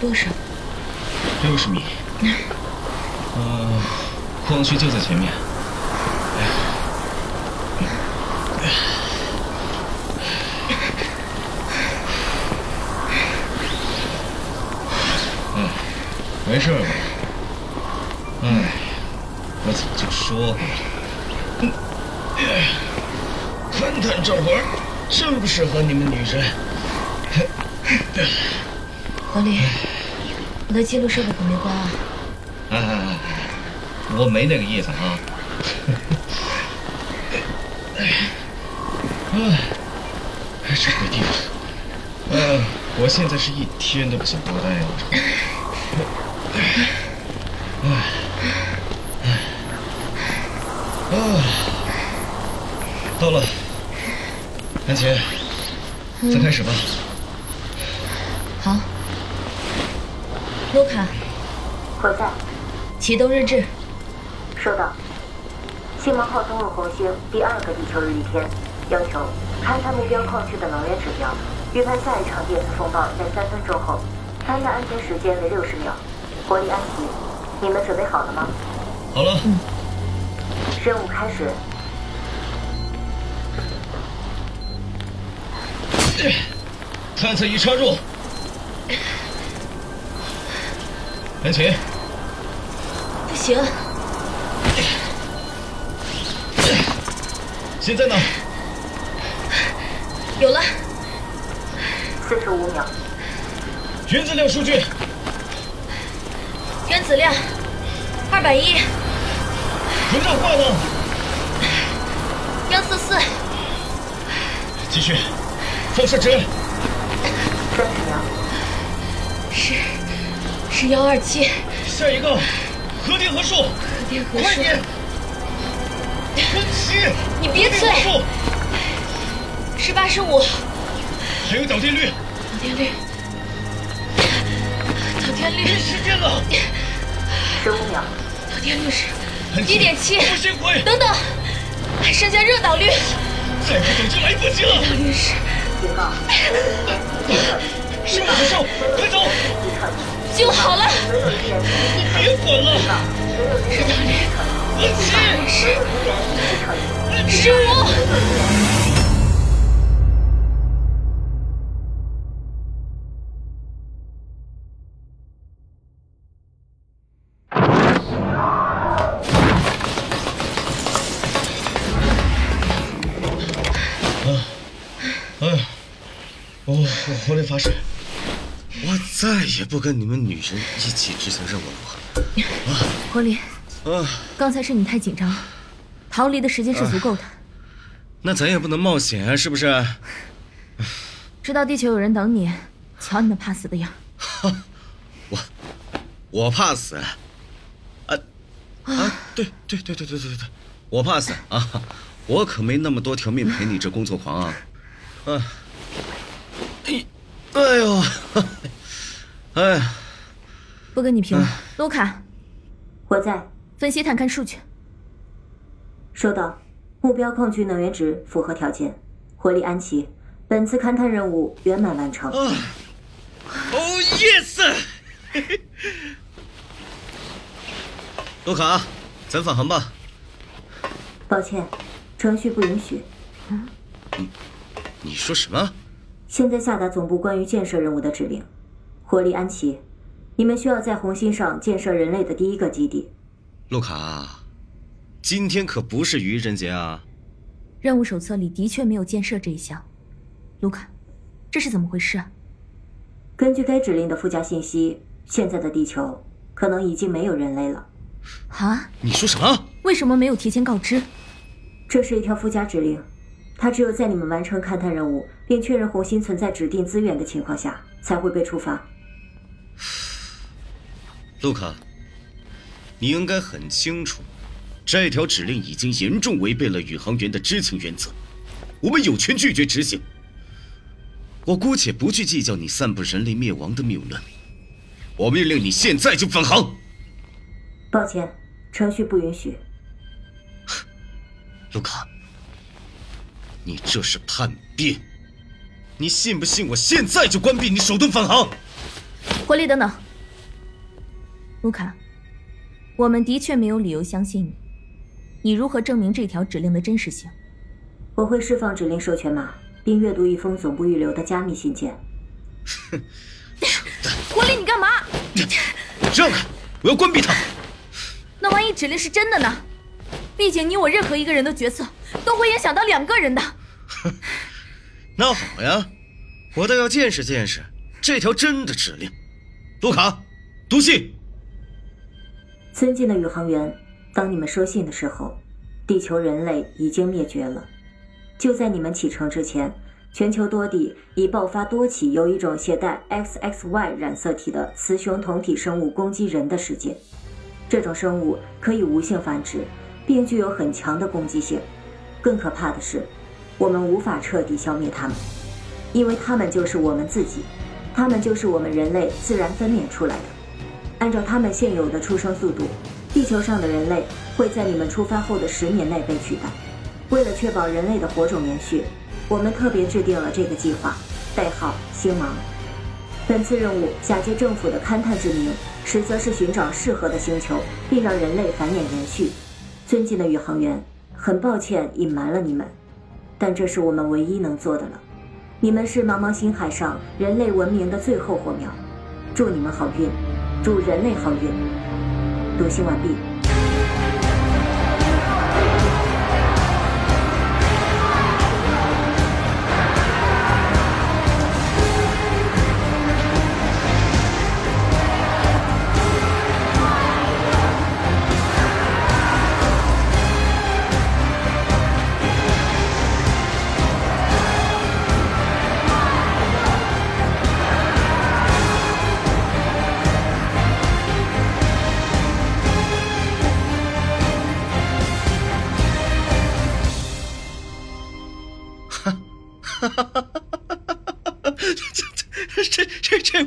多少？六十米。呃，矿区就在前面。哎，没事吧？哎，我早就说过了。勘探这活儿真不适合你们女人。老李，我的记录设备可没关啊。哎哎哎，我没那个意思啊。哎，这鬼地方。嗯，我现在是一天都不想多待了。哎，哎，啊，到了，安琪，咱开始吧。卢卡，我在，启动日志。收到。星芒号登陆红星第二个地球日一天，要求勘探目标矿区的能源指标，预判下一场电磁风暴在三分钟后，勘探安全时间为六十秒。活力安琪，你们准备好了吗？好了。嗯。任务开始。探测仪插入。安琪。不行。现在呢？有了。四十五秒。原子量数据。原子量二百一。膨胀化呢？幺四四。继续。放射值。三十秒。是是幺二七。下一个，核电核数。核电核数。快点。安琪，你别催。是八十五。还有导电率。导电率。导电率。没时间了。十五秒。导电率是一点七。不先回。等等，还剩下热导率。再不走就来不及了。热导率是。警告。是火兽，快走。别管了！是哪里？是是是，是。我我我得发誓。再也不跟你们女人一起执行任务了，啊！黄林，啊！刚才是你太紧张了，逃离的时间是足够的，那咱也不能冒险啊，是不是？知道地球有人等你，瞧你那怕死的样。我，我怕死，啊，啊！对对对对对对对，我怕死啊！我可没那么多条命陪你这工作狂啊！啊！哎，哎呦！哎呀！不跟你贫了，卢卡。我在分析探勘数据。收到，目标矿区能源值符合条件。活力安琪，本次勘探任务圆满完成。哦，yes！卢卡，咱返航吧。抱歉，程序不允许。嗯。你，你说什么？现在下达总部关于建设任务的指令，活力安琪，你们需要在红星上建设人类的第一个基地。卢卡，今天可不是愚人节啊！任务手册里的确没有建设这一项，卢卡，这是怎么回事啊？根据该指令的附加信息，现在的地球可能已经没有人类了。啊？你说什么？为什么没有提前告知？这是一条附加指令。它只有在你们完成勘探任务并确认红星存在指定资源的情况下，才会被触发。卢卡，你应该很清楚，这条指令已经严重违背了宇航员的知情原则，我们有权拒绝执行。我姑且不去计较你散布人类灭亡的谬论，我命令你现在就返航。抱歉，程序不允许。卢卡。你这是叛变！你信不信我现在就关闭你，手动返航？火力，等等，卢卡，我们的确没有理由相信你。你如何证明这条指令的真实性？我会释放指令授权码，并阅读一封总部预留的加密信件。哼，火力，你干嘛？让开！我要关闭它。那万一指令是真的呢？毕竟你我任何一个人的决策都会影响到两个人的。那好呀，我倒要见识见识这条真的指令。卢卡，读信。尊敬的宇航员，当你们收信的时候，地球人类已经灭绝了。就在你们启程之前，全球多地已爆发多起由一种携带 XXY 染色体的雌雄同体生物攻击人的事件。这种生物可以无性繁殖，并具有很强的攻击性。更可怕的是，我们无法彻底消灭它们，因为它们就是我们自己，它们就是我们人类自然分娩出来的。按照它们现有的出生速度，地球上的人类会在你们出发后的十年内被取代。为了确保人类的火种延续，我们特别制定了这个计划，代号“星芒”。本次任务假借政府的勘探之名，实则是寻找适合的星球，并让人类繁衍延续。尊敬的宇航员，很抱歉隐瞒了你们。但这是我们唯一能做的了。你们是茫茫星海上人类文明的最后火苗，祝你们好运，祝人类好运。读信完毕。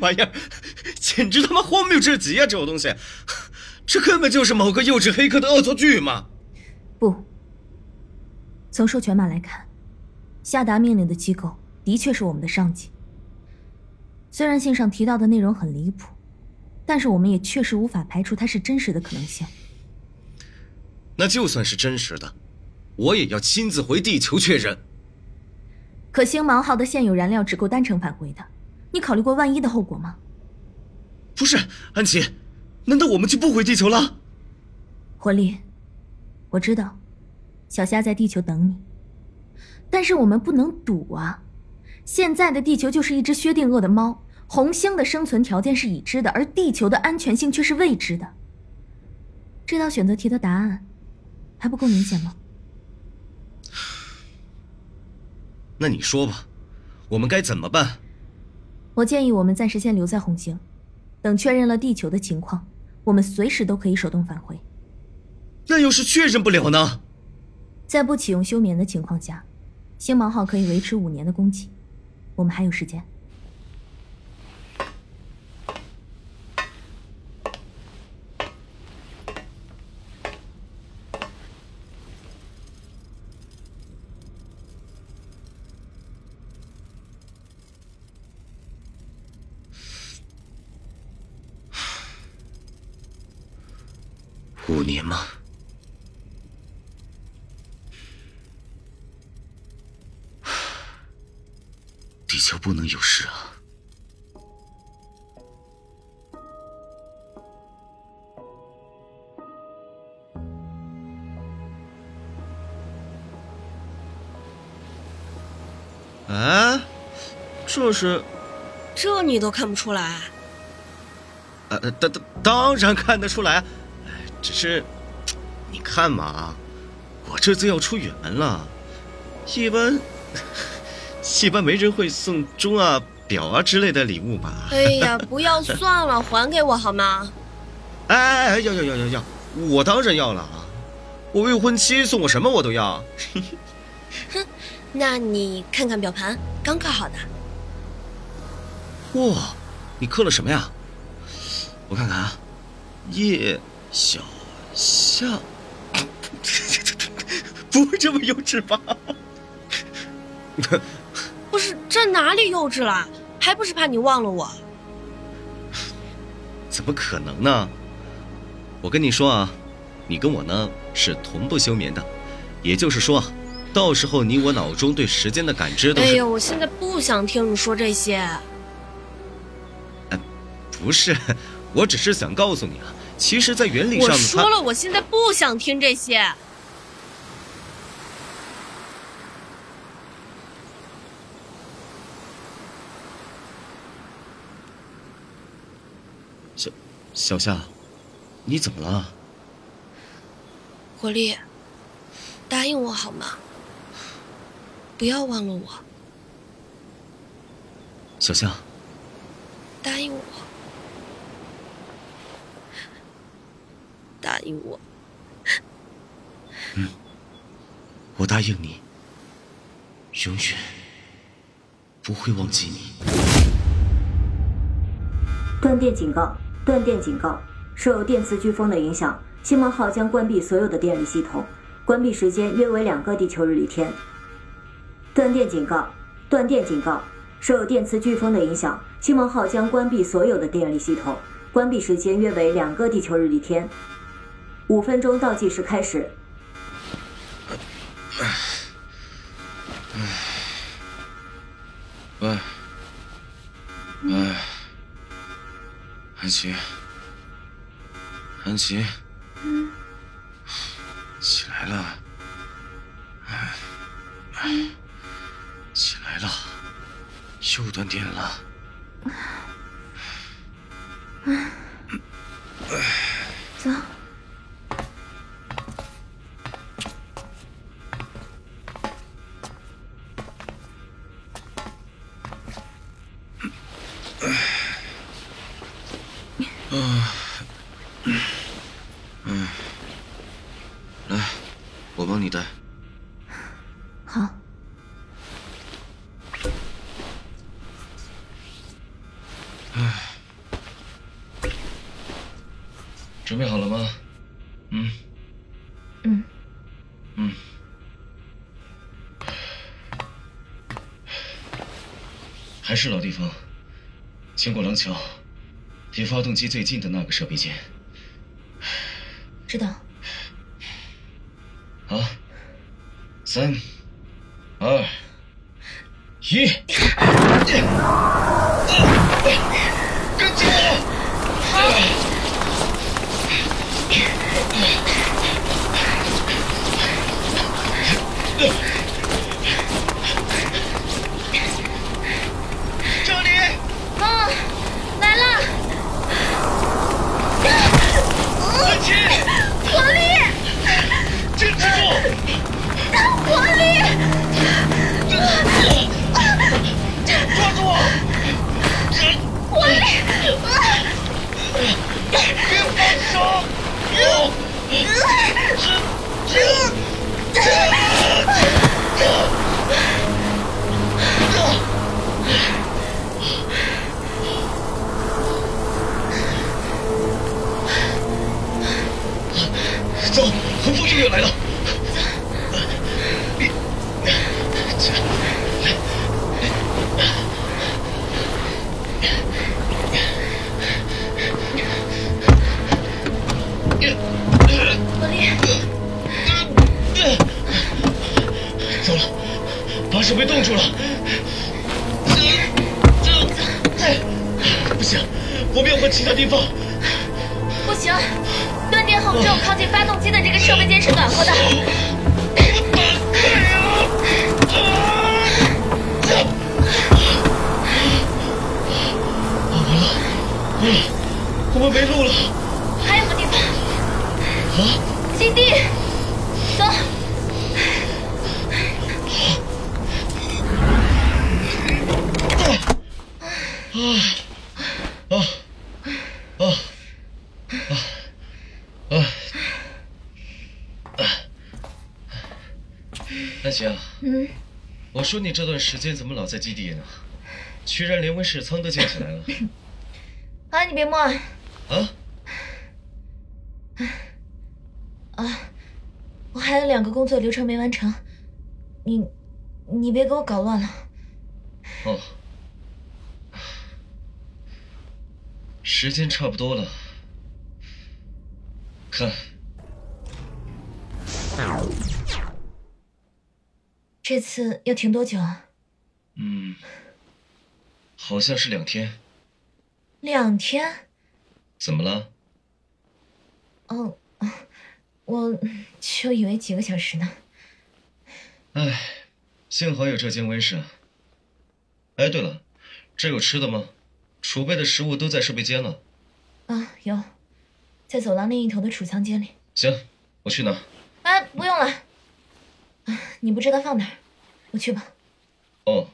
玩意儿，简直他妈荒谬至极啊！这种东西，这根本就是某个幼稚黑客的恶作剧嘛！不，从授权码来看，下达命令的机构的确是我们的上级。虽然信上提到的内容很离谱，但是我们也确实无法排除它是真实的可能性。那就算是真实的，我也要亲自回地球确认。可星芒号的现有燃料只够单程返回的，你考虑过万一的后果吗？不是，安琪，难道我们就不回地球了？火力，我知道，小虾在地球等你，但是我们不能赌啊！现在的地球就是一只薛定谔的猫，红星的生存条件是已知的，而地球的安全性却是未知的。这道选择题的答案还不够明显吗？那你说吧，我们该怎么办？我建议我们暂时先留在红星，等确认了地球的情况，我们随时都可以手动返回。那要是确认不了呢？在不启用休眠的情况下，星芒号可以维持五年的供给，我们还有时间。啊，这是？这你都看不出来？呃，当当当然看得出来。只是，你看嘛，我这次要出远门了，一般 一般没人会送钟啊、表啊之类的礼物吧？哎呀，不要算了，还给我好吗？哎哎哎，要要要要要，我当然要了啊！我未婚妻送我什么我都要。哼，那你看看表盘，刚刻好的。哇，你刻了什么呀？我看看啊，叶小。夏，不会这么幼稚吧？不是，这哪里幼稚了？还不是怕你忘了我？怎么可能呢？我跟你说啊，你跟我呢是同步休眠的，也就是说，到时候你我脑中对时间的感知都是……哎呀，我现在不想听你说这些。不是，我只是想告诉你啊，其实，在原理上，我说了，我现在不想听这些。小小夏，你怎么了？火力，答应我好吗？不要忘了我。小夏，答应我，答应我。嗯，我答应你，永远不会忘记你。断电警告！断电警告！受电磁飓风的影响，星梦号将关闭所有的电力系统，关闭时间约为两个地球日历天。断电警告！断电警告！受电磁飓风的影响，星梦号将关闭所有的电力系统，关闭时间约为两个地球日历天。五分钟倒计时开始。喂，喂，安琪，安琪，又断电了。唉，准备好了吗？嗯。嗯。嗯。还是老地方，经过廊桥，离发动机最近的那个设备间。知道。好，三、二、一，安琪啊，嗯，我说你这段时间怎么老在基地呢？居然连温室仓都建起来了。啊，你别摸啊！啊？啊，我还有两个工作流程没完成，你，你别给我搞乱了。哦。时间差不多了，看，这次要停多久啊？嗯，好像是两天。两天？怎么了？哦，我就以为几个小时呢。唉，幸好有这间温室。哎，对了，这有吃的吗？储备的食物都在设备间了。啊，有，在走廊另一头的储藏间里。行，我去拿。哎，不用了。啊，你不知道放哪儿，我去吧。哦。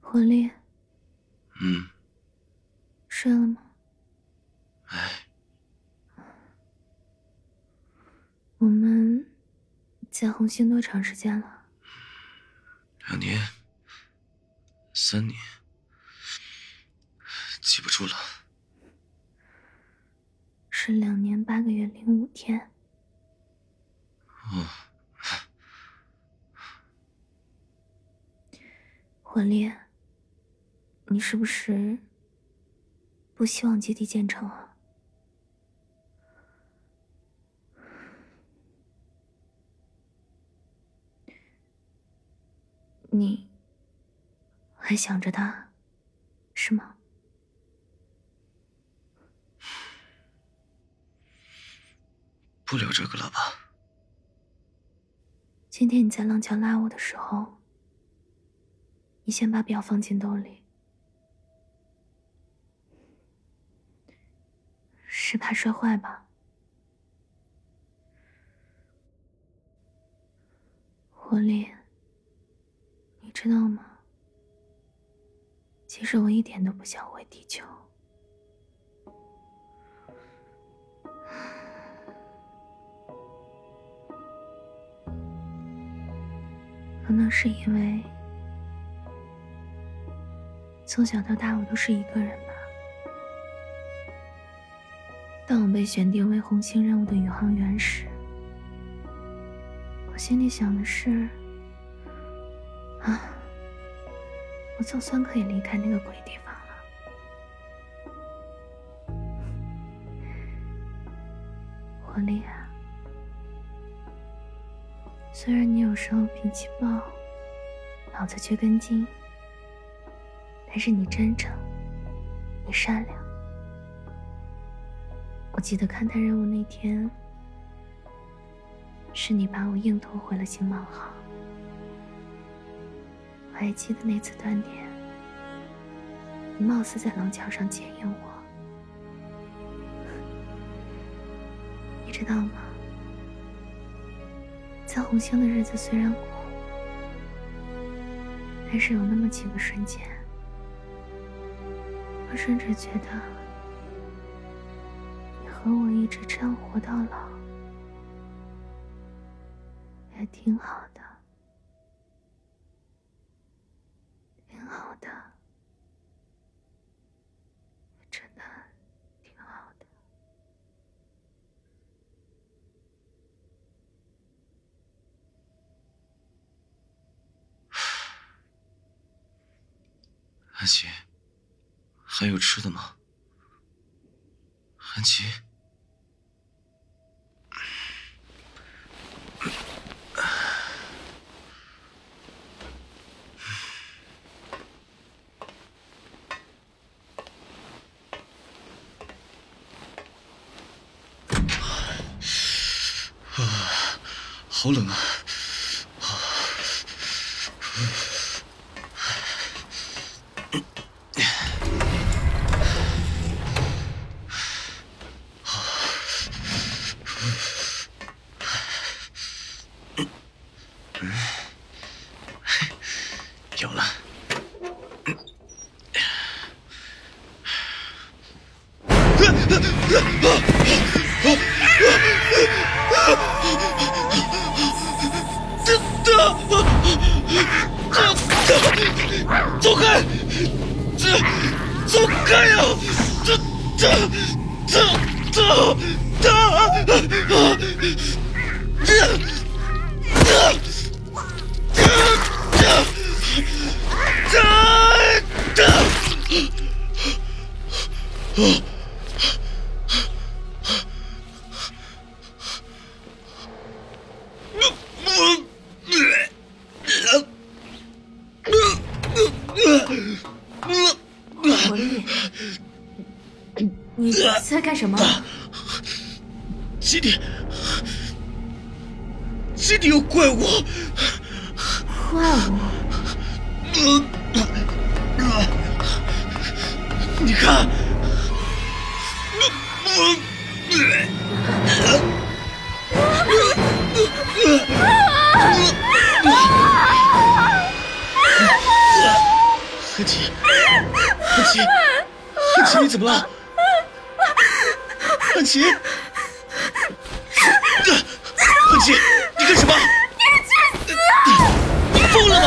火力。嗯。睡了吗？哎。我们在红星多长时间了？两年，三年，记不住了。是两年八个月零五天。哦。火烈，你是不是不希望基地建成啊？你还想着他，是吗？不聊这个了吧。今天你在廊桥拉我的时候，你先把表放进兜里，是怕摔坏吧？狐狸。你知道吗？其实我一点都不想回地球，可能是因为从小到大我都是一个人吧。当我被选定为红星任务的宇航员时，我心里想的是。啊！我总算可以离开那个鬼地方了。我厉害，虽然你有时候脾气暴，脑子却跟筋，但是你真诚，你善良。我记得勘探任务那天，是你把我硬拖回了星芒号。我还记得那次断电，你貌似在廊桥上接应我。你知道吗？在红星的日子虽然苦，但是有那么几个瞬间，我甚至觉得你和我一直这样活到老，也挺好的。安琪，还有吃的吗？安琪，啊，好冷啊！这，走开呀！这，这，这，这，这，这，这。安琪，安琪，安琪，你怎么了？安琪，安琪，你干什么？你！你疯了吗？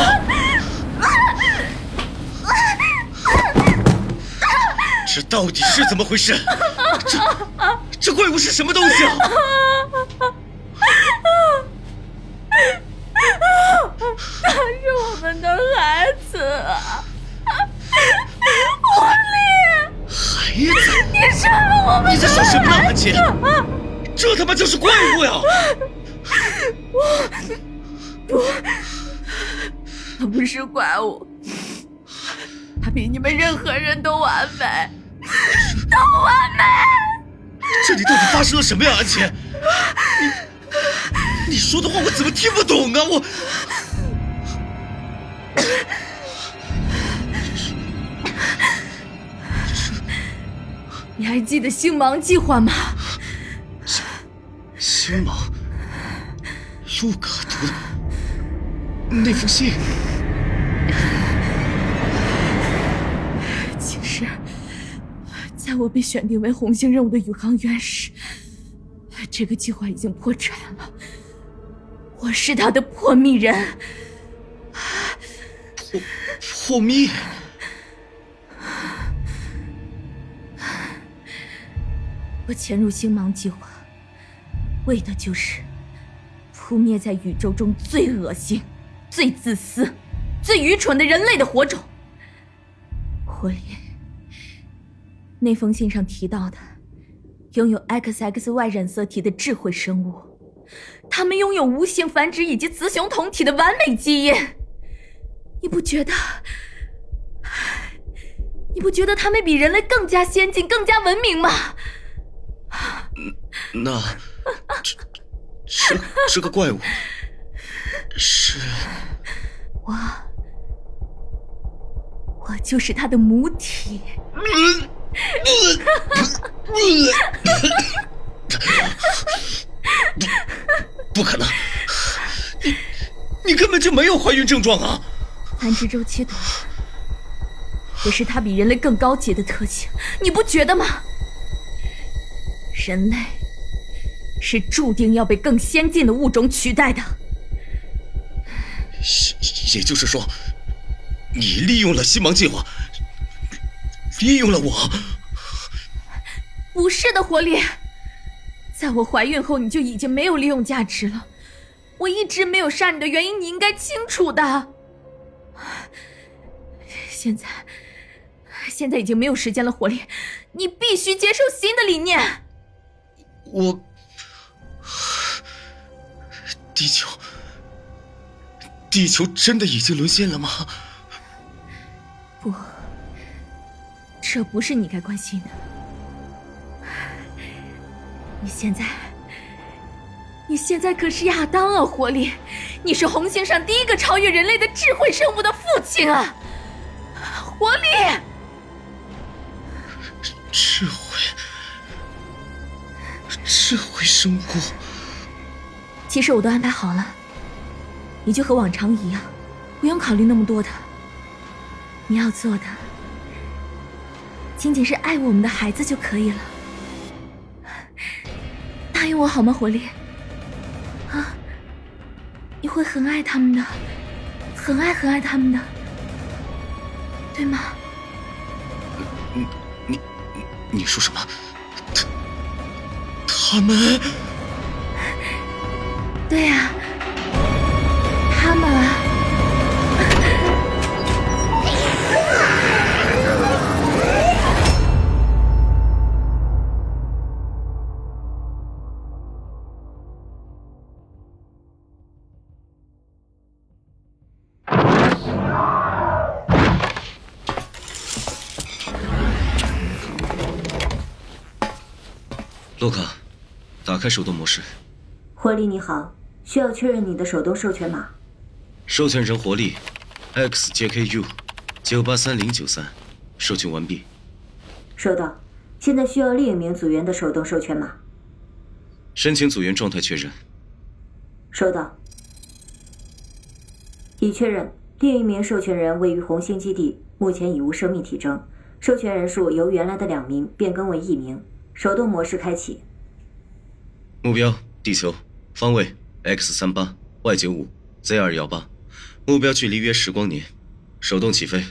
这到底是怎么回事？这这怪物是什么东西啊？他是我们的孩子，火力，孩子，你杀了我们你在说什么呢，安琪？这他妈就是怪物呀！不他不是怪物，他比你们任何人都完美，都完美。这里到底发生了什么呀，安琪？你你说的话我怎么听不懂啊？我你还记得星芒计划吗？星芒，路卡读的那封信，其实，在我被选定为红星任务的宇航员时，这个计划已经破产了。我是他的破密人。破破密。我潜入星芒计划，为的就是扑灭在宇宙中最恶心、最自私、最愚蠢的人类的火种。火力，那封信上提到的，拥有 XXY 染色体的智慧生物，他们拥有无性繁殖以及雌雄同体的完美基因。你不觉得？你不觉得他们比人类更加先进、更加文明吗？那这这这个怪物是 我，我就是他的母体。不不可能，你你根本就没有怀孕症状啊！繁殖周期短，也是它比人类更高级的特性，你不觉得吗？人类是注定要被更先进的物种取代的。也也就是说，你利用了星芒计划，利用了我。不是的，活力，在我怀孕后你就已经没有利用价值了。我一直没有杀你的原因，你应该清楚的。现在，现在已经没有时间了，火力，你必须接受新的理念。我，地球，地球真的已经沦陷了吗？不，这不是你该关心的。你现在，你现在可是亚当啊，活力，你是红星上第一个超越人类的智慧生物的父亲啊，活力。智慧，智慧生物。其实我都安排好了，你就和往常一样，不用考虑那么多的。你要做的，仅仅是爱我们的孩子就可以了。答应我好吗，火力？啊，你会很爱他们的，很爱很爱他们的，对吗？你你你说什么？他他们？对呀、啊，他们啊！洛克。开手动模式。活力你好，需要确认你的手动授权码。授权人活力，XJKU，九八三零九三，授权完毕。收到，现在需要另一名组员的手动授权码。申请组员状态确认。收到。已确认，另一名授权人位于红星基地，目前已无生命体征。授权人数由原来的两名变更为一名。手动模式开启。目标：地球，方位：X 三八 Y 九五 Z 二幺八，目标距离约十光年。手动起飞。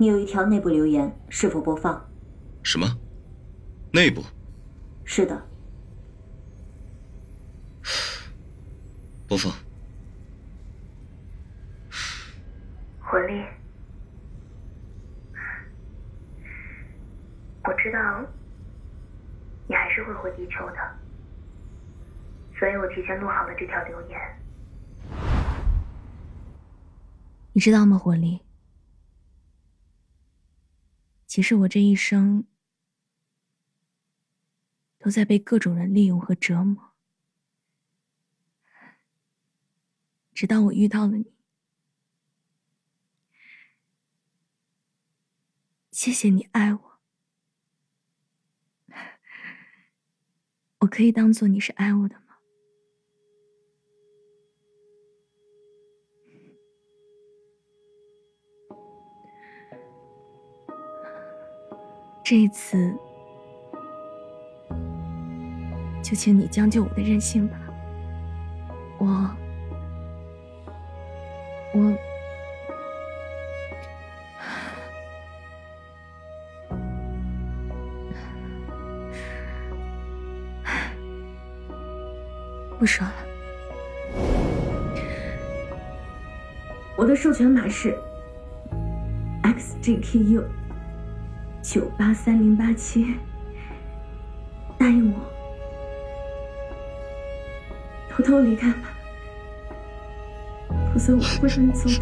你有一条内部留言，是否播放？什么？内部？是的。播放。魂力，我知道你还是会回地球的，所以我提前录好了这条留言。你知道吗，魂力？其实我这一生都在被各种人利用和折磨，直到我遇到了你。谢谢你爱我，我可以当做你是爱我的这一次，就请你将就我的任性吧。我，我，不说了。我的授权码是 XJKU。九八三零八七，答应我，偷偷离开吧，否则我不会让你走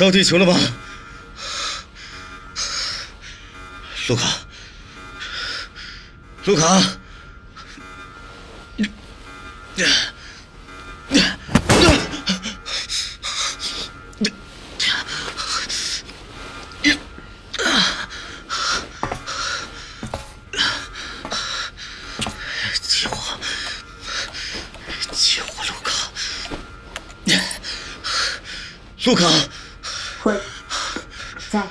到地球了吗？洛卡，洛卡，救我！救我，洛卡！洛卡，会在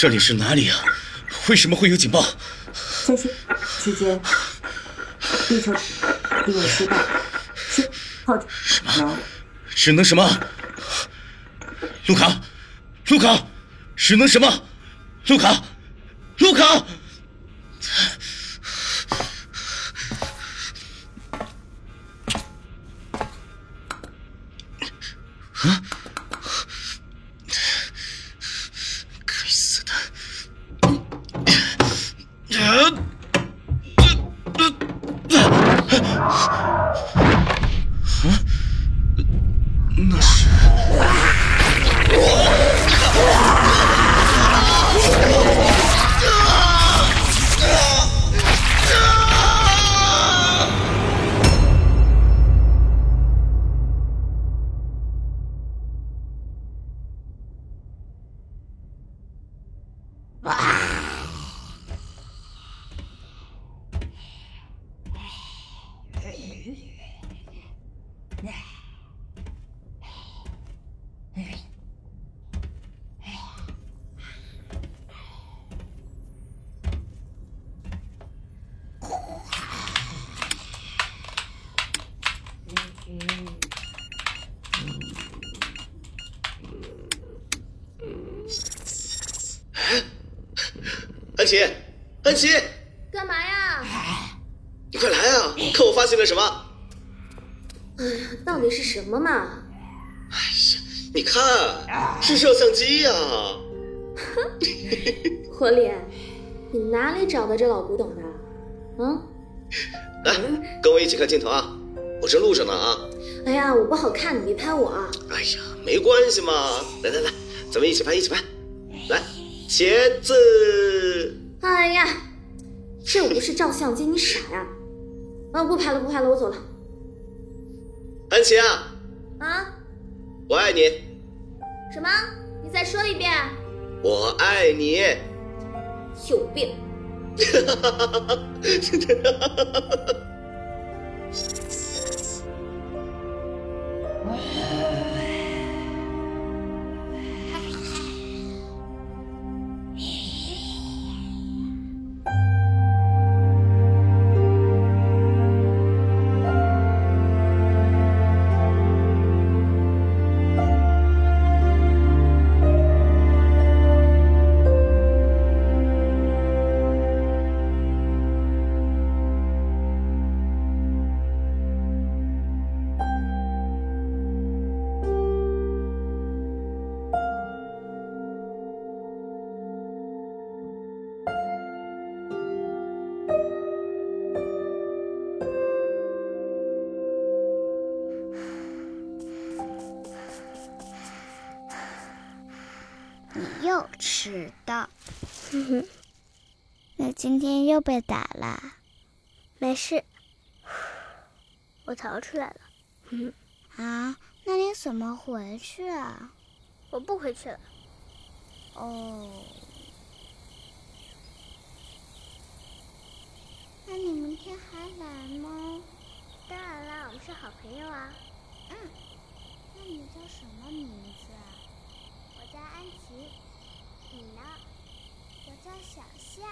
这里是哪里啊？为什么会有警报？在线期间，地球地位失败是好什么只能什么？卢卡，卢卡，只能什么？卢卡，安琪，安琪，干嘛呀？你快来啊！看我发现了什么？哎呀到底是什么嘛？哎呀你看，是摄像机呀、活力，你哪里找的这老古董的？嗯？来，跟我一起看镜头啊！我正录着呢啊！哎呀，我不好看，你别拍我啊！哎呀，没关系嘛，来来来，咱们一起拍，一起拍。来，茄子，哎呀，这又不是照相机，你傻呀？啊，不拍了，不拍了，我走了。安琪啊，啊？我爱你，什么？你再说一遍。我爱你。有病！你 又迟到，那今天又被打了。没事，我逃出来了。啊，那你怎么回去啊？我不回去了。哦，那你明天还来吗？当然啦，我们是好朋友啊。嗯，那你叫什么名字啊？我叫安琪，你呢？我叫小夏。